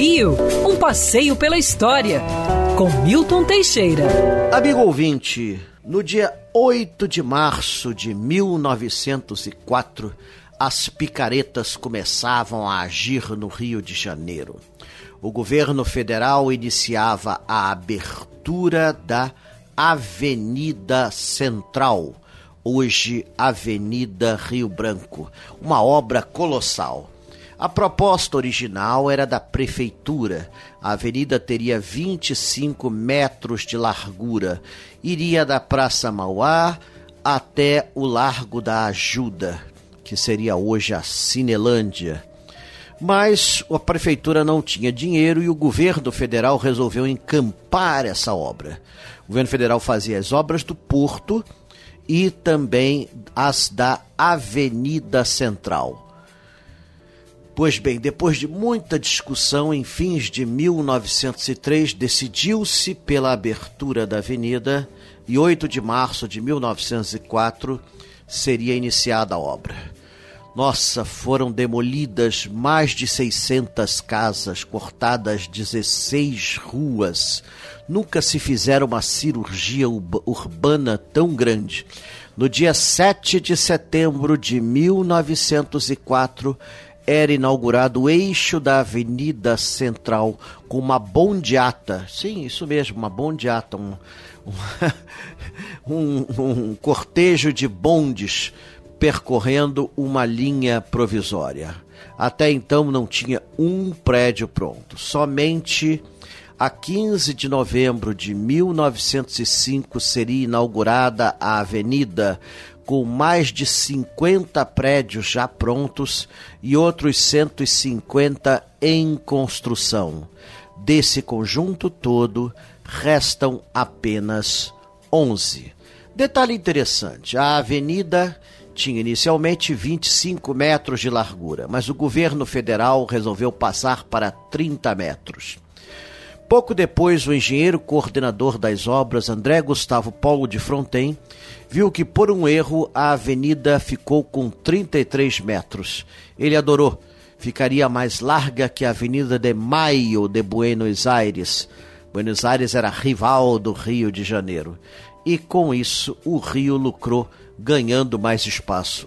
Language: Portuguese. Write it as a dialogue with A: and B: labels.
A: Rio, um passeio pela história, com Milton Teixeira.
B: Amigo ouvinte, no dia 8 de março de 1904, as picaretas começavam a agir no Rio de Janeiro. O governo federal iniciava a abertura da Avenida Central, hoje Avenida Rio Branco, uma obra colossal. A proposta original era da prefeitura. A avenida teria 25 metros de largura, iria da Praça Mauá até o Largo da Ajuda, que seria hoje a Cinelândia. Mas a prefeitura não tinha dinheiro e o governo federal resolveu encampar essa obra. O governo federal fazia as obras do porto e também as da Avenida Central. Pois bem, depois de muita discussão, em fins de 1903, decidiu-se pela abertura da avenida e 8 de março de 1904 seria iniciada a obra. Nossa, foram demolidas mais de 600 casas, cortadas 16 ruas. Nunca se fizera uma cirurgia urbana tão grande. No dia 7 de setembro de 1904, era inaugurado o eixo da Avenida Central com uma bondeata. Sim, isso mesmo, uma bondeata, um, um, um cortejo de bondes percorrendo uma linha provisória. Até então não tinha um prédio pronto. Somente a 15 de novembro de 1905 seria inaugurada a avenida com mais de 50 prédios já prontos e outros 150 em construção. Desse conjunto todo, restam apenas 11. Detalhe interessante: a avenida tinha inicialmente 25 metros de largura, mas o governo federal resolveu passar para 30 metros. Pouco depois, o engenheiro coordenador das obras, André Gustavo Paulo de Fronten, viu que por um erro a avenida ficou com 33 metros. Ele adorou. Ficaria mais larga que a Avenida de Maio de Buenos Aires. Buenos Aires era rival do Rio de Janeiro. E com isso, o Rio lucrou ganhando mais espaço.